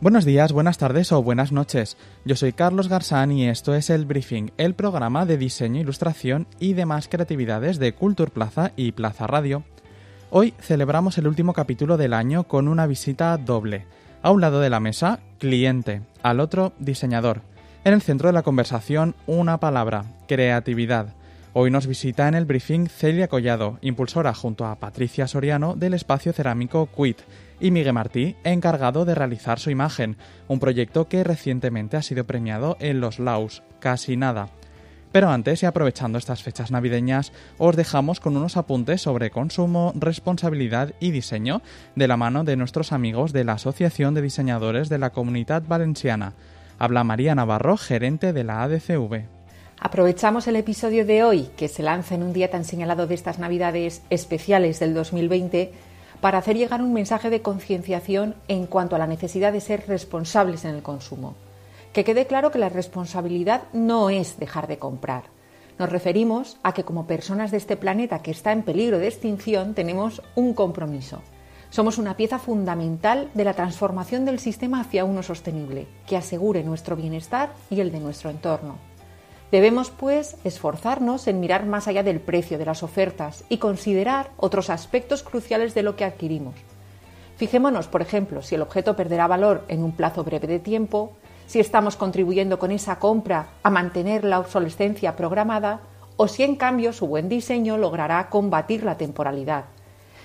Buenos días, buenas tardes o buenas noches. Yo soy Carlos Garzán y esto es El Briefing, el programa de diseño, ilustración y demás creatividades de Culture Plaza y Plaza Radio. Hoy celebramos el último capítulo del año con una visita doble. A un lado de la mesa, cliente, al otro, diseñador. En el centro de la conversación, una palabra, creatividad. Hoy nos visita en el briefing Celia Collado, impulsora junto a Patricia Soriano del espacio cerámico Quit, y Miguel Martí, encargado de realizar su imagen, un proyecto que recientemente ha sido premiado en los Laus, casi nada. Pero antes y aprovechando estas fechas navideñas, os dejamos con unos apuntes sobre consumo, responsabilidad y diseño de la mano de nuestros amigos de la Asociación de Diseñadores de la Comunidad Valenciana. Habla María Navarro, gerente de la ADCV. Aprovechamos el episodio de hoy, que se lanza en un día tan señalado de estas Navidades especiales del 2020, para hacer llegar un mensaje de concienciación en cuanto a la necesidad de ser responsables en el consumo. Que quede claro que la responsabilidad no es dejar de comprar. Nos referimos a que como personas de este planeta que está en peligro de extinción tenemos un compromiso. Somos una pieza fundamental de la transformación del sistema hacia uno sostenible, que asegure nuestro bienestar y el de nuestro entorno. Debemos, pues, esforzarnos en mirar más allá del precio de las ofertas y considerar otros aspectos cruciales de lo que adquirimos. Fijémonos, por ejemplo, si el objeto perderá valor en un plazo breve de tiempo, si estamos contribuyendo con esa compra a mantener la obsolescencia programada o si en cambio su buen diseño logrará combatir la temporalidad,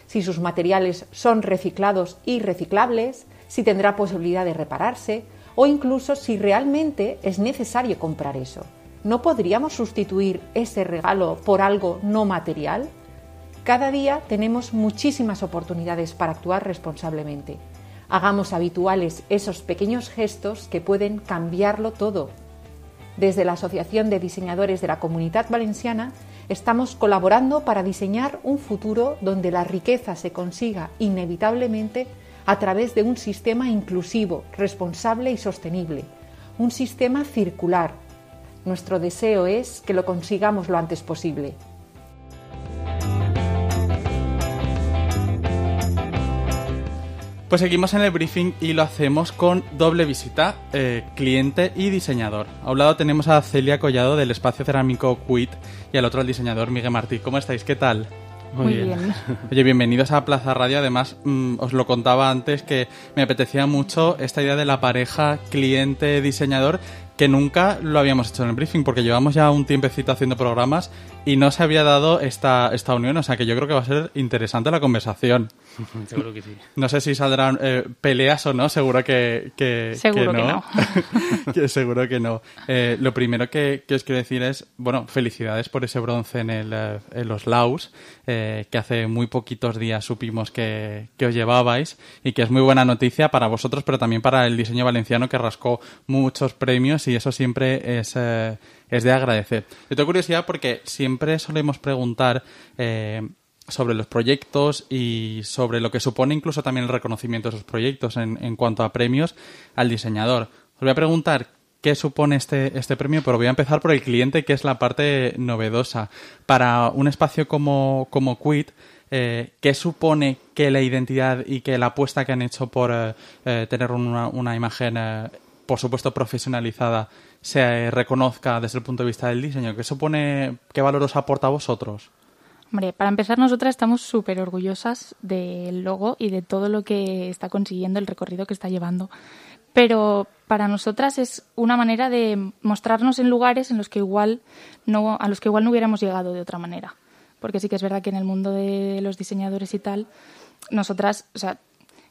si sus materiales son reciclados y reciclables, si tendrá posibilidad de repararse o incluso si realmente es necesario comprar eso. ¿No podríamos sustituir ese regalo por algo no material? Cada día tenemos muchísimas oportunidades para actuar responsablemente. Hagamos habituales esos pequeños gestos que pueden cambiarlo todo. Desde la Asociación de Diseñadores de la Comunidad Valenciana estamos colaborando para diseñar un futuro donde la riqueza se consiga inevitablemente a través de un sistema inclusivo, responsable y sostenible, un sistema circular nuestro deseo es que lo consigamos lo antes posible. Pues seguimos en el briefing y lo hacemos con doble visita, eh, cliente y diseñador. A un lado tenemos a Celia Collado del espacio cerámico Quit y al otro al diseñador Miguel Martí. ¿Cómo estáis? ¿Qué tal? Muy, bien. Oye, bienvenidos a Plaza Radio. Además, mm, os lo contaba antes que me apetecía mucho esta idea de la pareja cliente-diseñador que nunca lo habíamos hecho en el briefing porque llevamos ya un tiempecito haciendo programas y no se había dado esta, esta unión, o sea que yo creo que va a ser interesante la conversación. Seguro que sí. No sé si saldrán eh, peleas o no, seguro que, que, seguro que no. seguro que no. Eh, lo primero que, os quiero decir es, bueno, felicidades por ese bronce en, el, eh, en los Laus, que hace muy poquitos días supimos que, que os llevabais y que es muy buena noticia para vosotros, pero también para el diseño valenciano que rascó muchos premios y eso siempre es es de agradecer. Yo tengo curiosidad porque siempre solemos preguntar eh, sobre los proyectos y sobre lo que supone incluso también el reconocimiento de esos proyectos en, en cuanto a premios al diseñador. Os voy a preguntar qué supone este, este premio, pero voy a empezar por el cliente, que es la parte novedosa. Para un espacio como, como Quit, eh, ¿qué supone que la identidad y que la apuesta que han hecho por eh, tener una, una imagen, por supuesto, profesionalizada se reconozca desde el punto de vista del diseño? ¿Qué supone, qué valor os aporta a vosotros? Hombre, para empezar, nosotras estamos súper orgullosas del logo y de todo lo que está consiguiendo, el recorrido que está llevando. Pero para nosotras es una manera de mostrarnos en lugares en los que igual no, a los que igual no hubiéramos llegado de otra manera. Porque sí que es verdad que en el mundo de los diseñadores y tal, nosotras,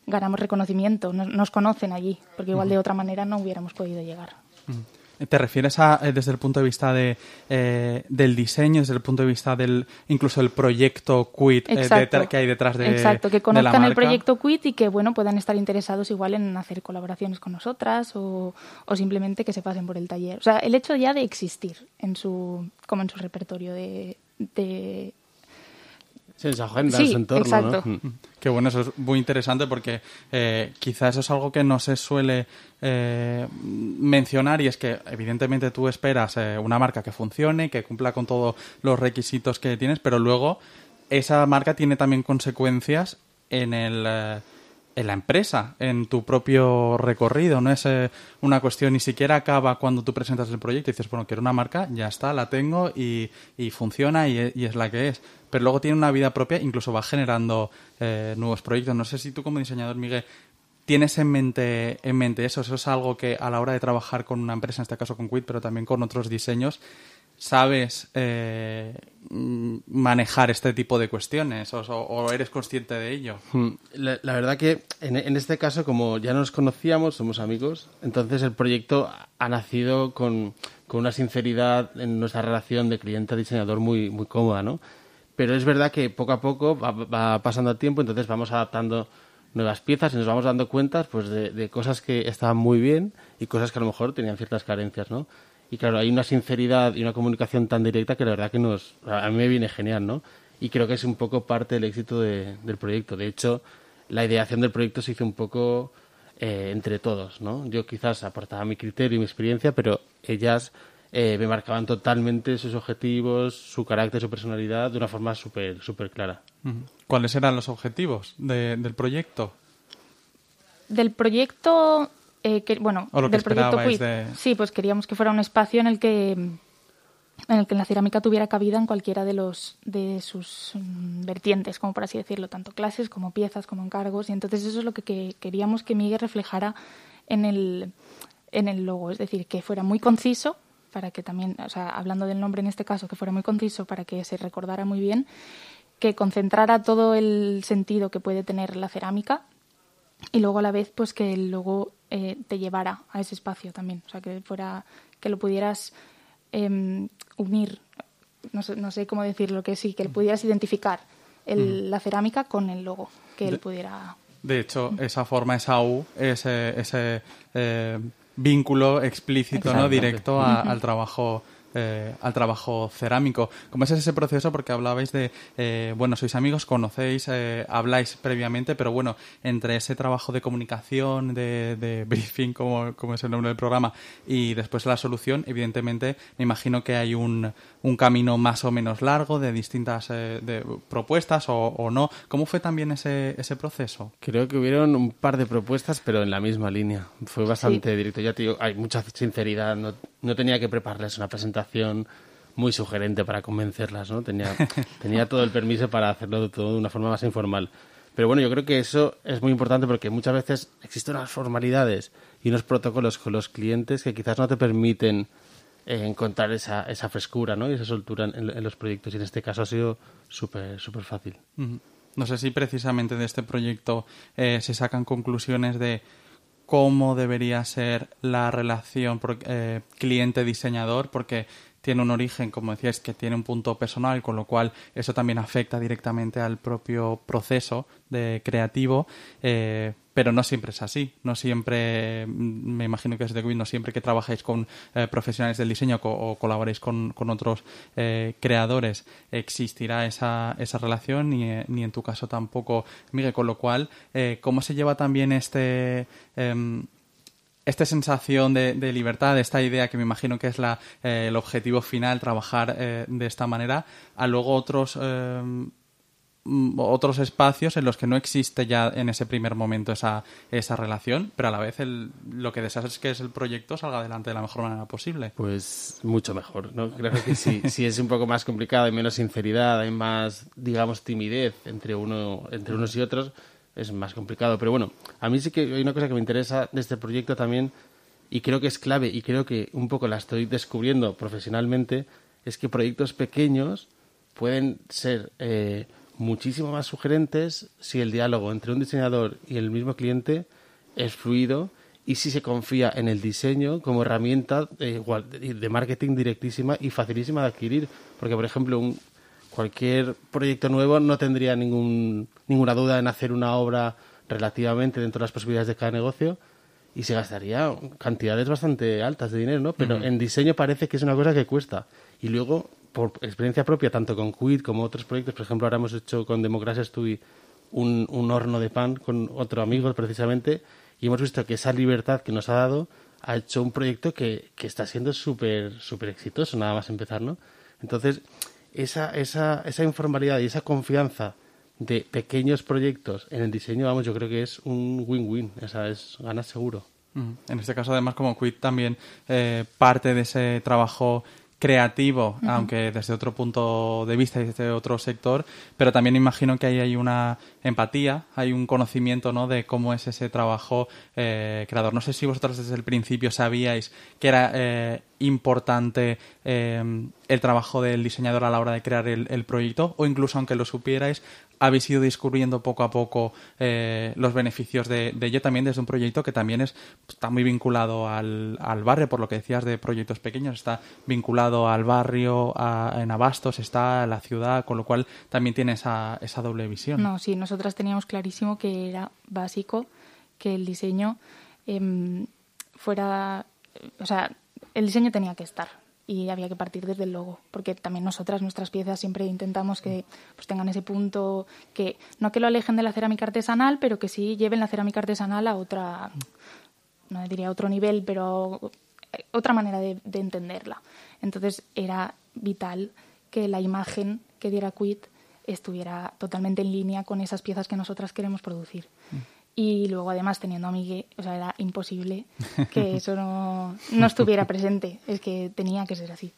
ganamos reconocimiento, nos, conocen allí, porque igual de otra manera no hubiéramos podido llegar. ¿Te refieres a eh, desde el punto de vista de, eh, del diseño, desde el punto de vista del incluso el proyecto Quit eh, que hay detrás de Exacto, que conozcan el proyecto Quit y que bueno puedan estar interesados igual en hacer colaboraciones con nosotras o, o, simplemente que se pasen por el taller. O sea, el hecho ya de existir en su como en su repertorio de, de Sí, en su agenda, en su entorno. Exacto. ¿no? Qué bueno, eso es muy interesante porque eh, quizás eso es algo que no se suele eh, mencionar y es que evidentemente tú esperas eh, una marca que funcione, que cumpla con todos los requisitos que tienes, pero luego esa marca tiene también consecuencias en el... en la empresa, en tu propio recorrido. No es eh, una cuestión, ni siquiera acaba cuando tú presentas el proyecto y dices, bueno, quiero una marca, ya está, la tengo y, y funciona y, y es la que es. Pero luego tiene una vida propia, incluso va generando eh, nuevos proyectos. No sé si tú como diseñador, Miguel, tienes en mente, en mente eso. Eso es algo que a la hora de trabajar con una empresa, en este caso con Quid, pero también con otros diseños, sabes eh, manejar este tipo de cuestiones o, eres consciente de ello. Mm, La, la verdad que en, este caso, como ya nos conocíamos, somos amigos, entonces el proyecto ha nacido con, con una sinceridad en nuestra relación de cliente-diseñador muy, muy cómoda, ¿no? Pero es verdad que poco a poco va, va pasando el tiempo, entonces vamos adaptando nuevas piezas y nos vamos dando cuenta pues, de, de cosas que estaban muy bien y cosas que a lo mejor tenían ciertas carencias, ¿no? Y claro, hay una sinceridad y una comunicación tan directa que la verdad que nos, a mí me viene genial, ¿no? Y creo que es un poco parte del éxito de- del proyecto. De hecho, la ideación del proyecto se hizo un poco eh, entre todos, ¿no? Yo quizás aportaba mi criterio y mi experiencia, pero ellas eh, me marcaban totalmente sus objetivos, su carácter, su personalidad de una forma súper súper clara. ¿Cuáles eran los objetivos de- del proyecto? Del proyecto, eh, que, bueno, O lo que del proyecto de- Sí, pues queríamos que fuera un espacio en el que en el que la cerámica tuviera cabida en cualquiera de los de sus mm, vertientes, como por así decirlo, tanto clases como piezas como encargos, y entonces eso es lo que, que queríamos que Miguel reflejara en el en el logo, es decir, que fuera muy conciso para que también, o sea, hablando del nombre en este caso, que fuera muy conciso para que se recordara muy bien, que concentrara todo el sentido que puede tener la cerámica y luego a la vez pues que el logo eh, te llevara a ese espacio también. O sea que fuera que lo pudieras em, unir. No sé, no sé cómo decirlo que sí que lo pudieras identificar el- la cerámica con el logo que él pudiera De hecho, esa forma, esa U, ese, ese eh, vínculo explícito, ¿no? Directo a- al trabajo eh, al trabajo cerámico. ¿Cómo es ese proceso? Porque hablabais de, eh, bueno, sois amigos, conocéis, eh, habláis previamente, pero bueno, entre ese trabajo de comunicación, de, de briefing, como, como es el nombre del programa, y después la solución, evidentemente, me imagino que hay un, un camino más o menos largo de distintas eh, de propuestas o, o no. ¿Cómo fue también ese, ese proceso? Creo que hubieron un par de propuestas, pero en la misma línea. Fue bastante directo. Ya te digo, hay mucha sinceridad. No, no tenía que prepararles una presentación muy sugerente para convencerlas, ¿no? Tenía, tenía todo el permiso para hacerlo de todo de una forma más informal. Pero bueno, yo creo que eso es muy importante porque muchas veces existen unas formalidades y unos protocolos con los clientes que quizás no te permiten eh, encontrar esa, esa frescura ¿no? y esa soltura en, en los proyectos. Y en este caso ha sido súper súper fácil. No sé si precisamente de este proyecto eh, se sacan conclusiones de cómo debería ser la relación eh, cliente-diseñador, porque tiene un origen, como decías, que tiene un punto personal, con lo cual eso también afecta directamente al propio proceso de creativo, eh, pero no siempre es así. No siempre, mm, me imagino que es de Queen, no siempre que trabajáis con eh, profesionales del diseño o colaboréis con, con otros eh, creadores existirá esa, esa relación, ni, ni en tu caso tampoco, Miguel. Con lo cual, ¿cómo se lleva también este... esta sensación de, de libertad, esta idea que me imagino que es la, eh, el objetivo final, trabajar eh, de esta manera, a luego otros eh, mm, otros espacios en los que no existe ya en ese primer momento esa, esa relación, pero a la vez el, lo que deseas es que es el proyecto salga adelante de la mejor manera posible. Pues mucho mejor, ¿no? Creo que sí, sí es un poco más complicado, hay menos sinceridad, hay más, digamos, timidez entre uno, entre unos y otros, es más complicado. Pero bueno, a mí sí que hay una cosa que me interesa de este proyecto también, y creo que es clave, y creo que un poco la estoy descubriendo profesionalmente, es que proyectos pequeños pueden ser eh, muchísimo más sugerentes si el diálogo entre un diseñador y el mismo cliente es fluido y si se confía en el diseño como herramienta de, igual- de marketing directísima y facilísima de adquirir. Porque, por ejemplo, un, cualquier proyecto nuevo no tendría ningún, ninguna duda en hacer una obra relativamente dentro de las posibilidades de cada negocio y se gastaría cantidades bastante altas de dinero, ¿no? Pero en diseño parece que es una cosa que cuesta. Y luego por experiencia propia, tanto con Quid como otros proyectos, por ejemplo, ahora hemos hecho con Democracia Study un, un horno de pan con otro amigo precisamente, y hemos visto que esa libertad que nos ha dado ha hecho un proyecto que, que está siendo súper súper exitoso, nada más empezar, ¿no? Entonces, esa, esa, esa informalidad y esa confianza de pequeños proyectos en el diseño, vamos, yo creo que es un win-win, o es ganas seguro. En este caso, además, como Quid también eh, parte de ese trabajo creativo, aunque desde otro punto de vista y desde otro sector, pero también imagino que ahí hay una empatía, hay un conocimiento ¿no? de cómo es ese trabajo eh, creador. No sé si vosotros desde el principio sabíais que era eh, importante eh, el trabajo del diseñador a la hora de crear el, el, proyecto, o incluso aunque lo supierais, habéis ido descubriendo poco a poco eh, los beneficios de, de, ello también desde un proyecto que también es, está muy vinculado al, al, barrio, por lo que decías de proyectos pequeños, está vinculado al barrio, a, en Abastos, está a la ciudad, con lo cual también tiene esa, esa doble visión. No, sí, nosotras teníamos clarísimo que era básico que el diseño eh, fuera, o sea, el diseño tenía que estar y había que partir desde el logo, porque también nosotras, nuestras piezas, siempre intentamos que pues, tengan ese punto, que no que lo alejen de la cerámica artesanal, pero que sí lleven la cerámica artesanal a otra, no diría otro nivel, pero otra manera de, de entenderla. Entonces era vital que la imagen que diera Quit estuviera totalmente en línea con esas piezas que nosotras queremos producir. Mm. Y luego, además, teniendo a Miguel, o sea, era imposible que eso no, no estuviera presente. Es que tenía que ser así.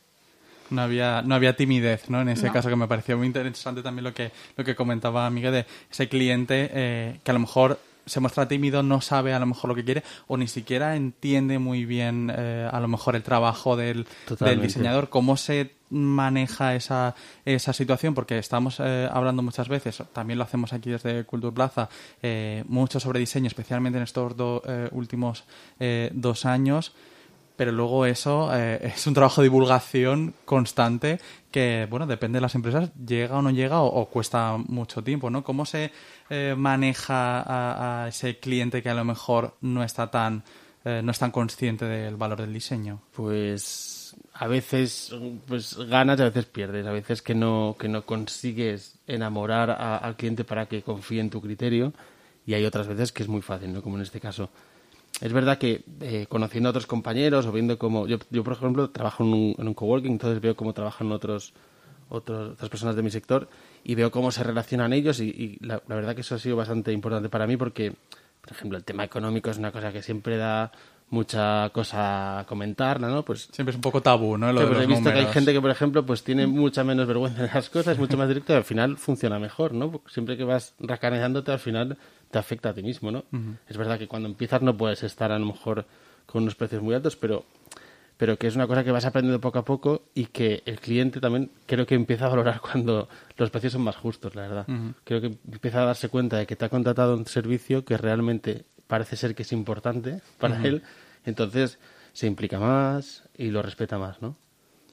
No había, no había timidez, ¿no? En ese no. caso, que me pareció muy interesante también lo que, lo que comentaba Miguel de ese cliente eh, que a lo mejor se muestra tímido, no sabe a lo mejor lo que quiere o ni siquiera entiende muy bien eh, a lo mejor el trabajo del, del, diseñador, cómo se maneja esa, esa situación, porque estamos eh, hablando muchas veces, también lo hacemos aquí desde Culture Plaza, eh, mucho sobre diseño, especialmente en estos do, eh, últimos eh, dos años pero luego eso eh, es un trabajo de divulgación constante que, bueno, depende de las empresas, llega o no llega o, cuesta mucho tiempo, ¿no? ¿Cómo se eh, maneja a, ese cliente que a lo mejor no está tan, eh, no es tan consciente del valor del diseño? Pues a veces pues ganas y a veces pierdes, a veces que no, que no consigues enamorar al cliente para que confíe en tu criterio y hay otras veces que es muy fácil, ¿no? Como en este caso es verdad que eh, conociendo a otros compañeros o viendo cómo yo, yo por ejemplo trabajo en un, en un, coworking entonces veo cómo trabajan otros, otros otras personas de mi sector y veo cómo se relacionan ellos y, y la, la, verdad que eso ha sido bastante importante para mí porque por ejemplo el tema económico es una cosa que siempre da mucha cosa a comentarla, ¿no? Pues siempre es un poco tabú, ¿no? Lo he visto números. que hay gente que, por ejemplo, pues tiene mucha menos vergüenza en las cosas, mucho más directo y al final funciona mejor, ¿no? Porque siempre que vas racanejándote al final te afecta a ti mismo, ¿no? Uh -huh. Es verdad que cuando empiezas no puedes estar a lo mejor con unos precios muy altos, pero pero que es una cosa que vas aprendiendo poco a poco y que el cliente también creo que empieza a valorar cuando los precios son más justos, la verdad. Uh -huh. Creo que empieza a darse cuenta de que te ha contratado un servicio que realmente parece ser que es importante para uh -huh. él, entonces se implica más y lo respeta más, ¿no?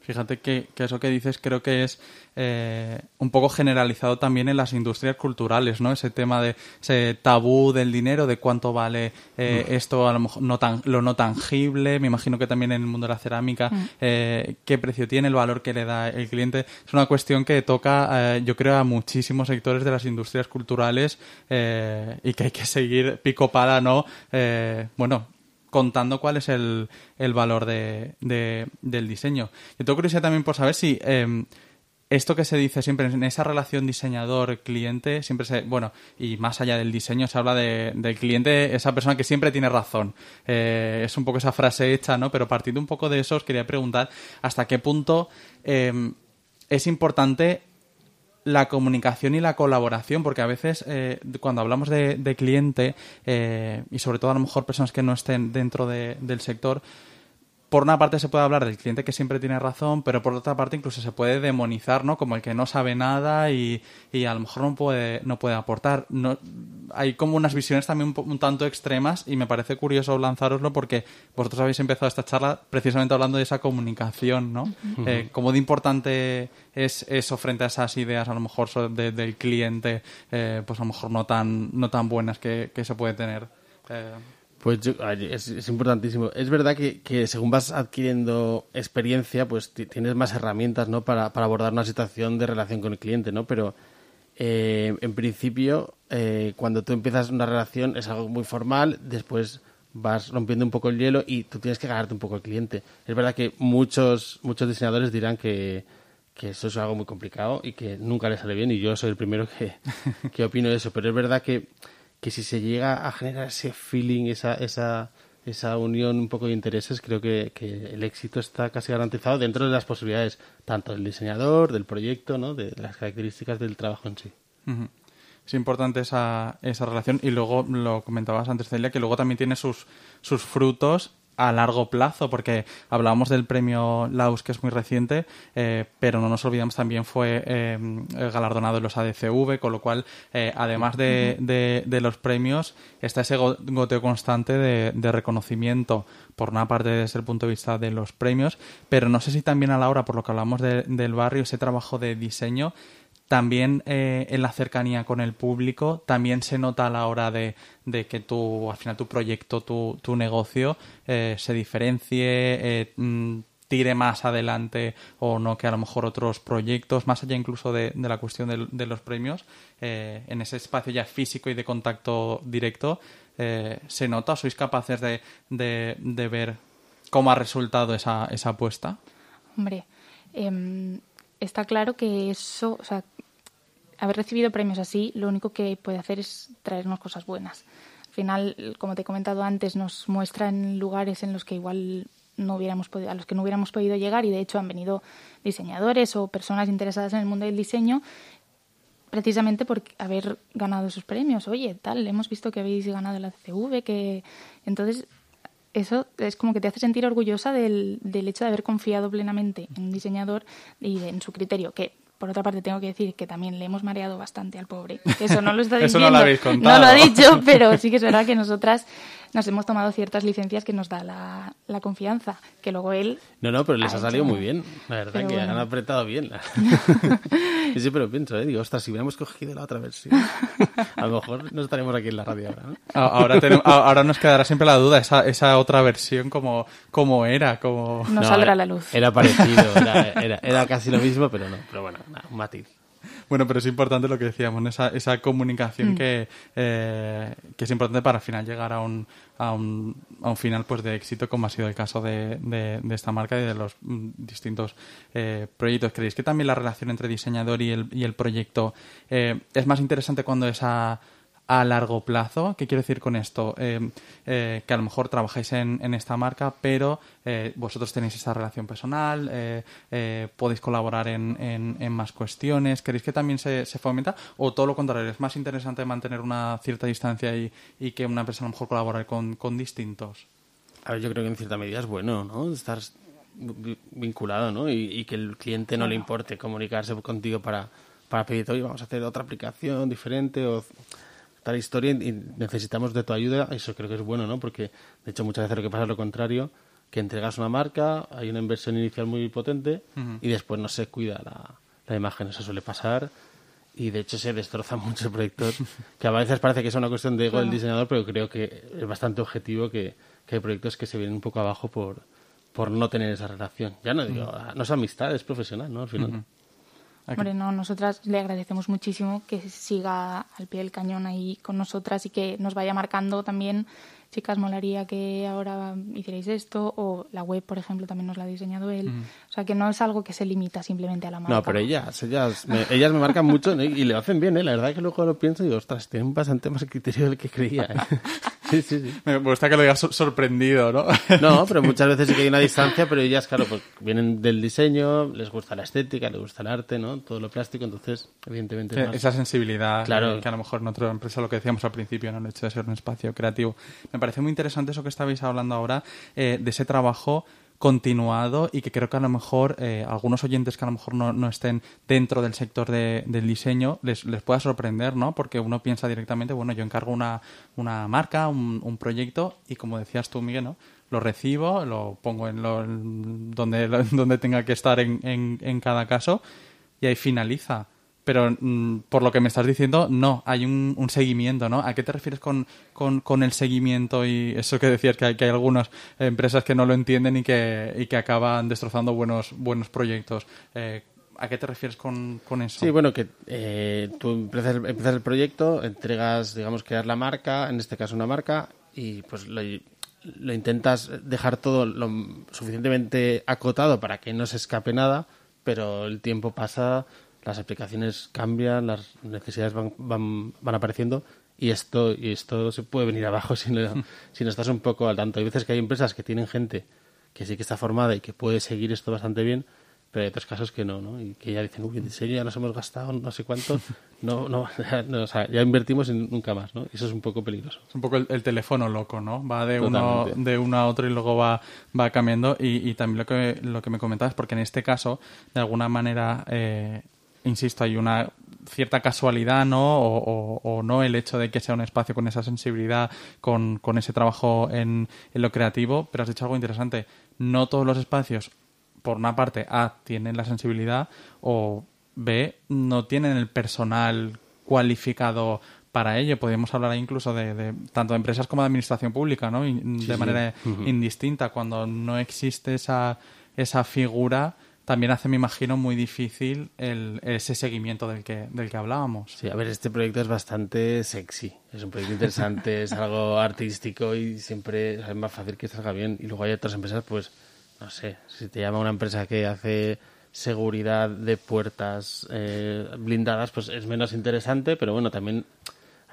Fíjate que, que, eso que dices creo que es eh, un poco generalizado también en las industrias culturales, ¿no? Ese tema de ese tabú del dinero, de cuánto vale eh, mm. esto, a lo mejor no tan, lo no tangible. Me imagino que también en el mundo de la cerámica, mm. eh, qué precio tiene, el valor que le da el cliente. Es una cuestión que toca, eh, yo creo, a muchísimos sectores de las industrias culturales eh, y que hay que seguir pico pala, ¿no? Eh, bueno, contando cuál es el, el valor de, de, del diseño. Yo tengo curiosidad también por saber si eh, esto que se dice siempre en esa relación diseñador-cliente, siempre se, bueno, y más allá del diseño, se habla de, del cliente, esa persona que siempre tiene razón. Eh, es un poco esa frase hecha, ¿no? Pero partiendo un poco de eso, os quería preguntar hasta qué punto eh, es importante la comunicación y la colaboración, porque a veces eh, cuando hablamos de, de cliente eh, y sobre todo a lo mejor personas que no estén dentro de, del sector, por una parte se puede hablar del cliente que siempre tiene razón, pero por otra parte incluso se puede demonizar, ¿no? Como el que no sabe nada y, y a lo mejor no puede, no puede aportar. No, hay como unas visiones también un, un, tanto extremas y me parece curioso lanzaroslo porque vosotros habéis empezado esta charla precisamente hablando de esa comunicación, ¿no? Uh -huh. eh, ¿Cómo de importante es eso frente a esas ideas a lo mejor de, del cliente, eh, pues a lo mejor no tan, no tan buenas que, que se puede tener? Eh, Pues es, importantísimo. Es verdad que, según vas adquiriendo experiencia, pues tienes más herramientas, ¿no? Para, abordar una situación de relación con el cliente, ¿no? Pero eh, en principio, eh, cuando tú empiezas una relación es algo muy formal, después vas rompiendo un poco el hielo y tú tienes que ganarte un poco el cliente. Es verdad que muchos, muchos diseñadores dirán que, que eso es algo muy complicado y que nunca le sale bien y yo soy el primero que, que opino eso, pero es verdad que que si se llega a generar ese feeling, esa, esa, esa unión un poco de intereses, creo que, el éxito está casi garantizado dentro de las posibilidades tanto del diseñador, del proyecto, ¿no? de, las características del trabajo en sí. Es importante esa, esa relación y luego lo comentabas antes, Celia, que luego también tiene sus, sus frutos a largo plazo, porque hablábamos del premio Laus, que es muy reciente, eh, pero no nos olvidamos también fue eh, galardonado en los ADCV, con lo cual, eh, además de, de, los premios, está ese goteo constante de, de, reconocimiento, por una parte desde el punto de vista de los premios, pero no sé si también a la hora, por lo que hablamos del barrio, ese trabajo de diseño también eh, en la cercanía con el público, también se nota a la hora de, que tu, al final tu proyecto, tu, tu negocio eh, se diferencie, eh, mm, tire más adelante o no que a lo mejor otros proyectos, más allá incluso de, la cuestión de, los premios, en ese espacio ya físico y de contacto directo, ¿se nota? ¿Sois capaces de, de, ver cómo ha resultado esa, esa apuesta? Hombre, em, está claro que eso, o sea, haber recibido premios así, lo único que puede hacer es traernos cosas buenas. Al final, como te he comentado antes, nos muestran lugares en los que igual no hubiéramos podido, a los que no hubiéramos podido llegar y de hecho han venido diseñadores o personas interesadas en el mundo del diseño precisamente por haber ganado esos premios. Oye, tal, hemos visto que habéis ganado la CV, que entonces eso es como que te hace sentir orgullosa del, del hecho de haber confiado plenamente en un diseñador y en su criterio, que por otra parte, tengo que decir que también le hemos mareado bastante al pobre. Eso no lo está diciendo. Eso no lo habéis contado. No lo ha dicho, pero sí que es verdad que nosotras nos hemos tomado ciertas licencias que nos da la, la confianza, que luego él... No, no, pero les ha, salido muy bien, la verdad, que han apretado bien. sí, sí, pero pienso, ¿eh? digo, ostras, si hubiéramos cogido la otra versión, a lo mejor no estaríamos aquí en la radio ahora, ¿no? Ahora, ahora nos quedará siempre la duda, esa, esa otra versión, como, como era, como... No, saldrá a la luz. Era parecido, era, era, casi lo mismo, pero no, pero bueno, un matiz. Bueno, pero es importante lo que decíamos, esa, esa comunicación mm. que, eh, que es importante para al final llegar a un, a un, a un final pues de éxito como ha sido el caso de, de, esta marca y de los mm, distintos eh, proyectos. ¿Creéis que también la relación entre diseñador y el, y el proyecto eh, es más interesante cuando esa a largo plazo. ¿Qué quiero decir con esto? Eh, eh, que a lo mejor trabajáis en, en esta marca, pero eh, vosotros tenéis esa relación personal, podéis colaborar en, en, más cuestiones. ¿Queréis que también se, se, fomenta? ¿O todo lo contrario? ¿Es más interesante mantener una cierta distancia y, y que una empresa a lo mejor colabore con, con distintos? A ver, yo creo que en cierta medida es bueno, ¿no? Estar vinculado, ¿no? Y, que el cliente no le importe comunicarse contigo para, para pedir, oye, vamos a hacer otra aplicación diferente o tal historia y necesitamos de tu ayuda, eso creo que es bueno, ¿no? Porque de hecho muchas veces lo que pasa es lo contrario, que entregas una marca, hay una inversión inicial muy potente y después no se cuida la, la, imagen, eso suele pasar y de hecho se destrozan muchos proyectos que a veces parece que es una cuestión de ego del diseñador, pero creo que es bastante objetivo que, que, hay proyectos que se vienen un poco abajo por, por no tener esa relación. Ya no digo, no es amistad, es profesional, ¿no? Al final. Hombre, no, nosotras le agradecemos muchísimo que siga al pie del cañón ahí con nosotras y que nos vaya marcando también chicas, molaría que ahora hicierais esto, o la web, por ejemplo, también nos la ha diseñado él. O sea, que no es algo que se limita simplemente a la marca. No, pero ellas, ellas me, ellas me marcan mucho y le hacen bien, ¿eh? La verdad es que luego lo pienso y digo, ostras, tienen bastante más criterio del que creía, ¿eh? Sí, sí, sí. Me gusta que lo hayas sorprendido, ¿no? No, pero muchas veces sí que hay una distancia, pero ellas, claro, pues vienen del diseño, les gusta la estética, les gusta el arte, ¿no? Todo lo plástico, entonces, evidentemente... Es más... Esa sensibilidad claro. que a lo mejor en otra empresa, lo que decíamos al principio, ¿no? El hecho de ser un espacio creativo. Me parece muy interesante eso que estabais hablando ahora, eh, de ese trabajo continuado y que creo que a lo mejor eh, algunos oyentes que a lo mejor no, no estén dentro del sector de, del diseño les, les pueda sorprender, ¿no? Porque uno piensa directamente, bueno, yo encargo una, una marca, un, proyecto y como decías tú, Miguel, ¿no? Lo recibo, lo pongo en, lo, donde, donde tenga que estar en, en, en cada caso y ahí finaliza pero mm, por lo que me estás diciendo, no, hay un, seguimiento, ¿no? ¿A qué te refieres con, con, el seguimiento y eso que decías, que hay, que hay algunas empresas que no lo entienden y que, y que acaban destrozando buenos, buenos proyectos? Eh, ¿A qué te refieres con, eso? Sí, bueno, que eh, tú empiezas, el proyecto, entregas, digamos, crear la marca, en este caso una marca, y pues lo intentas dejar todo lo suficientemente acotado para que no se escape nada, pero el tiempo pasa, las aplicaciones cambian, las necesidades van, van, van apareciendo y esto, y esto se puede venir abajo si no, si no estás un poco al tanto. Hay veces que hay empresas que tienen gente que sí que está formada y que puede seguir esto bastante bien, pero hay otros casos que no, ¿no? Y que ya dicen, uy, en diseño ya nos hemos gastado no sé cuánto, no, no, ya, o sea, ya invertimos y nunca más, ¿no? Y eso es un poco peligroso. Es un poco el, teléfono loco, ¿no? Va de uno, de uno a otro y luego va, va cambiando. Y, y también lo que, lo que me comentabas, porque en este caso, de alguna manera, eh, insisto, hay una cierta casualidad, ¿no? O, no el hecho de que sea un espacio con esa sensibilidad, con, con ese trabajo en, en lo creativo, pero has dicho algo interesante. No todos los espacios por una parte, A, tienen la sensibilidad o B, no tienen el personal cualificado para ello. Podríamos hablar incluso de, tanto de empresas como de administración pública, ¿no? de manera indistinta. Cuando no existe esa, esa figura, también hace, me imagino, muy difícil el, ese seguimiento del que, del que hablábamos. Sí, a ver, este proyecto es bastante sexy. Es un proyecto interesante, es algo artístico y siempre es más fácil que salga bien. Y luego hay otras empresas, pues no sé, si te llama una empresa que hace seguridad de puertas eh, blindadas, pues es menos interesante, pero bueno, también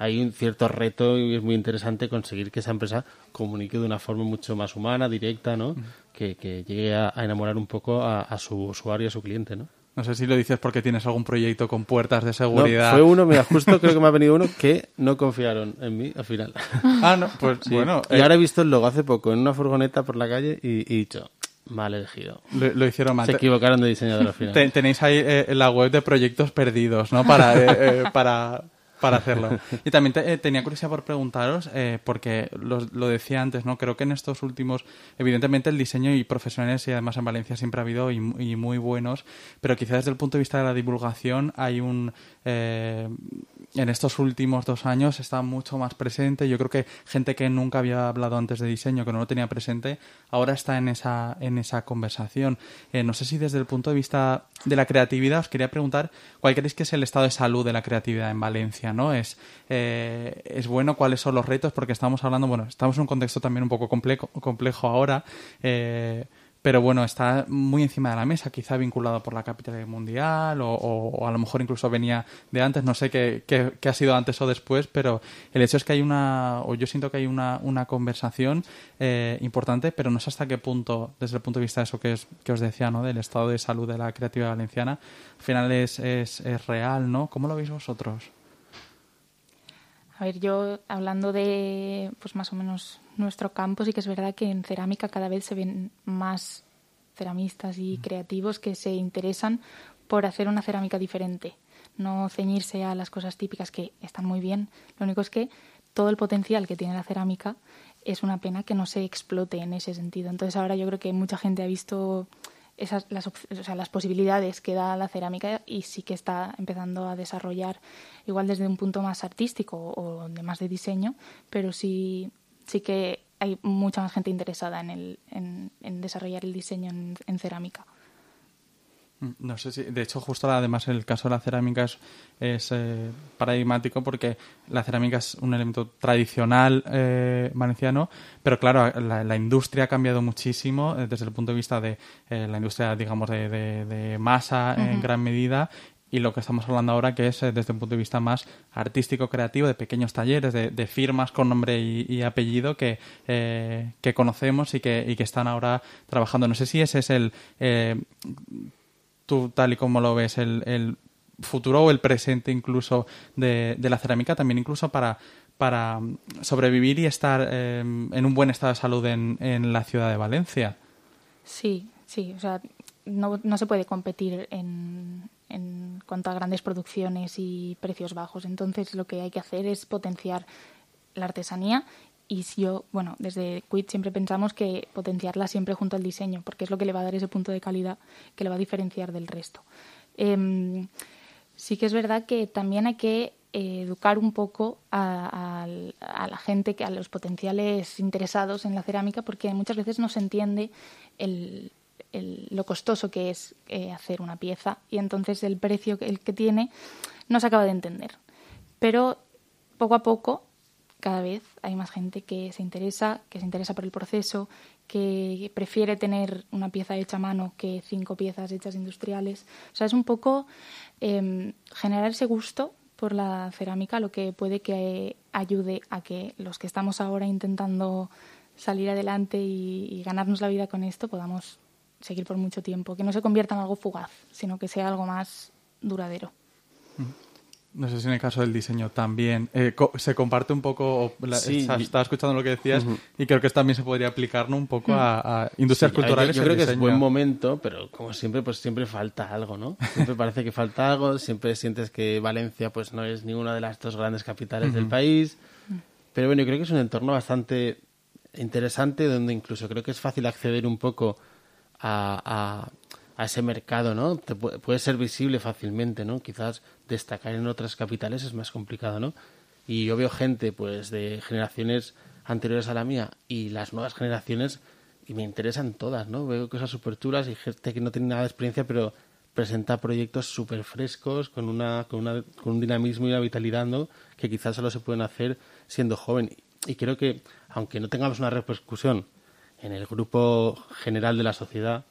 hay un cierto reto y es muy interesante conseguir que esa empresa comunique de una forma mucho más humana, directa, ¿no? Que, llegue a, enamorar un poco a, su usuario, a su cliente, ¿no? No sé si lo dices porque tienes algún proyecto con puertas de seguridad. No, fue uno, mira, justo creo que me ha venido uno que no confiaron en mí al final. Ah, no, pues bueno. Y ahora he visto el logo hace poco en una furgoneta por la calle y, y he dicho, Mal elegido. Lo, hicieron mal. Se equivocaron de diseñador al final. tenéis ahí eh, la web de proyectos perdidos, ¿no? Para, eh, eh, para, para hacerlo. Y también tenía curiosidad por preguntaros, porque lo, decía antes, ¿no? Creo que en estos últimos, evidentemente el diseño y profesionales, y además en Valencia siempre ha habido y, y muy buenos, pero quizás desde el punto de vista de la divulgación hay un en estos últimos dos años está mucho más presente. Yo creo que gente que nunca había hablado antes de diseño, que no lo tenía presente, ahora está en esa, en esa conversación. Eh, no sé si desde el punto de vista de la creatividad os quería preguntar cuál creéis que es el estado de salud de la creatividad en Valencia, Es, eh, es bueno cuáles son los retos, porque estamos hablando, bueno, estamos en un contexto también un poco complejo, complejo ahora. Eh, pero bueno, está muy encima de la mesa, quizá vinculado por la capital mundial o, a lo mejor incluso venía de antes, no sé qué, qué, ha sido antes o después, pero el hecho es que hay una, o yo siento que hay una, una conversación eh, importante, pero no sé hasta qué punto, desde el punto de vista de eso que, es, que os decía, ¿no? del estado de salud de la creatividad valenciana, al final es, es, es real, ¿no? ¿Cómo lo veis vosotros? A ver, yo hablando de, pues más o menos nuestro campo, sí que es verdad que en cerámica cada vez se ven más ceramistas y creativos que se interesan por hacer una cerámica diferente, no ceñirse a las cosas típicas que están muy bien. Lo único es que todo el potencial que tiene la cerámica es una pena que no se explote en ese sentido. Entonces ahora yo creo que mucha gente ha visto esas, las, o sea, las posibilidades que da la cerámica y sí que está empezando a desarrollar igual desde un punto más artístico o de más de diseño, pero sí, sí que hay mucha más gente interesada en, el, en, desarrollar el diseño en cerámica. No sé si, de hecho, justo además el caso de la cerámica es, eh, paradigmático porque la cerámica es un elemento tradicional eh, valenciano, pero claro, la, industria ha cambiado muchísimo eh, desde el punto de vista de la industria, digamos, de, masa en gran medida y lo que estamos hablando ahora que es desde un punto de vista más artístico creativo de pequeños talleres de, firmas con nombre y, apellido que, que conocemos y que, y que están ahora trabajando. No sé si ese es el tú tal y como lo ves, el, futuro o el presente incluso de, la cerámica, también incluso para, para sobrevivir y estar em, en un buen estado de salud en, en, la ciudad de Valencia. Sí, sí, o sea, no, no se puede competir en, en cuanto a grandes producciones y precios bajos. Entonces, lo que hay que hacer es potenciar la artesanía y si yo, bueno, desde Quid siempre pensamos que potenciarla siempre junto al diseño, porque es lo que le va a dar ese punto de calidad que le va a diferenciar del resto. Em, Sí que es verdad que también hay que eh, educar un poco a, la gente, a los potenciales interesados en la cerámica, porque muchas veces no se entiende lo costoso que es eh, hacer una pieza y entonces el precio que, el que tiene no se acaba de entender. Pero poco a poco cada vez hay más gente que se interesa, que se interesa por el proceso, que prefiere tener una pieza hecha a mano que cinco piezas hechas industriales. O sea, es un poco em, generar ese gusto por la cerámica, lo que puede que ayude a que los que estamos ahora intentando salir adelante y, ganarnos la vida con esto podamos seguir por mucho tiempo, que no se convierta en algo fugaz, sino que sea algo más duradero. No sé si en el caso del diseño también eh, se comparte un poco, estaba escuchando lo que decías y creo que también se podría aplicar ¿no? un poco a, industrias culturales. Yo, creo que es buen momento, pero como siempre, pues siempre falta algo, ¿no? Siempre parece que falta algo, siempre sientes que Valencia pues no es ninguna de las dos grandes capitales del país, pero bueno, yo creo que es un entorno bastante interesante donde incluso creo que es fácil acceder un poco a a ese mercado, ¿no? Te puede, ser visible fácilmente, ¿no? Quizás destacar en otras capitales es más complicado, ¿no? Y yo veo gente, pues, de generaciones anteriores a la mía y las nuevas generaciones y me interesan todas, ¿no? Veo cosas súper chulas y gente que no tiene nada de experiencia, pero presenta proyectos súper frescos, con, una, con, una, con un dinamismo y una vitalidad, ¿no? Que quizás solo se pueden hacer siendo joven. Y creo que, aunque no tengamos una repercusión en el grupo general de la sociedad,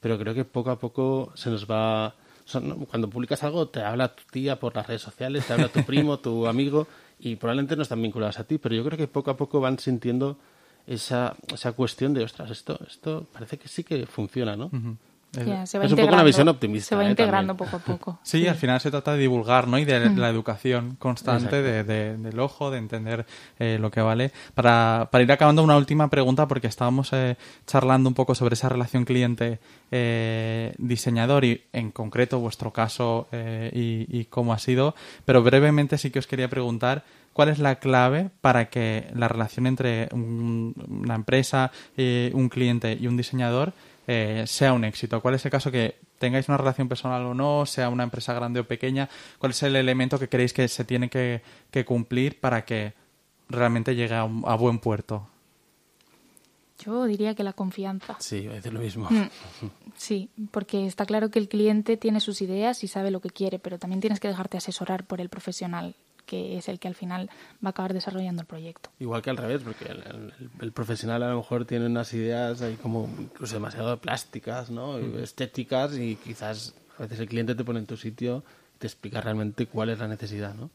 pero creo que poco a poco se nos va... cuando publicas algo te habla tu tía por las redes sociales, te habla tu primo, tu amigo, y probablemente no están vinculados a ti, pero yo creo que poco a poco van sintiendo esa, esa cuestión de, ostras, esto, esto parece que sí que funciona, ¿no? Es un poco una visión optimista. Se va ¿eh? integrando poco a poco. Sí, al final se trata de divulgar, ¿no? Y de la educación constante de, del ojo, de entender eh, lo que vale. Para, para, ir acabando, una última pregunta, porque estábamos eh, charlando un poco sobre esa relación cliente-diseñador y, en concreto, vuestro caso y, y cómo ha sido. Pero brevemente sí que os quería preguntar cuál es la clave para que la relación entre una empresa, un cliente y un diseñador eh, sea un éxito. ¿Cuál es el caso que tengáis una relación personal o no, sea una empresa grande o pequeña? ¿Cuál es el elemento que creéis que se tiene que, cumplir para que realmente llegue a, buen puerto? Yo diría que la confianza. Sí, voy a decir lo mismo. Mm, sí, porque está claro que el cliente tiene sus ideas y sabe lo que quiere, pero también tienes que dejarte asesorar por el profesional que es el que al final va a acabar desarrollando el proyecto. Igual que al revés, porque el, profesional a lo mejor tiene unas ideas ahí como incluso demasiado plásticas, ¿no? estéticas y quizás a veces el cliente te pone en tu sitio y te explica realmente cuál es la necesidad, ¿no?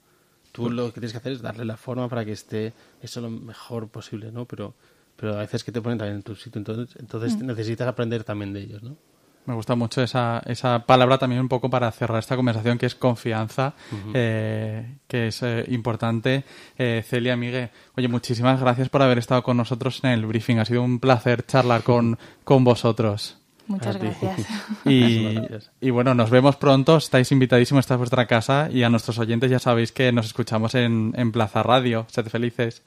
Tú lo que tienes que hacer es darle la forma para que esté eso lo mejor posible, ¿no? Pero, pero a veces que te ponen también en tu sitio, entonces, entonces mm. necesitas aprender también de ellos, ¿no? Me gusta mucho esa, esa palabra también un poco para cerrar esta conversación, que es confianza, eh, que es eh, importante. Eh, Celia, Miguel, oye, muchísimas gracias por haber estado con nosotros en el briefing. Ha sido un placer charlar con, con vosotros. Muchas gracias. Y, y, bueno, nos vemos pronto. Estáis invitadísimos, esta es vuestra casa. Y a nuestros oyentes ya sabéis que nos escuchamos en, en Plaza Radio. Sed felices.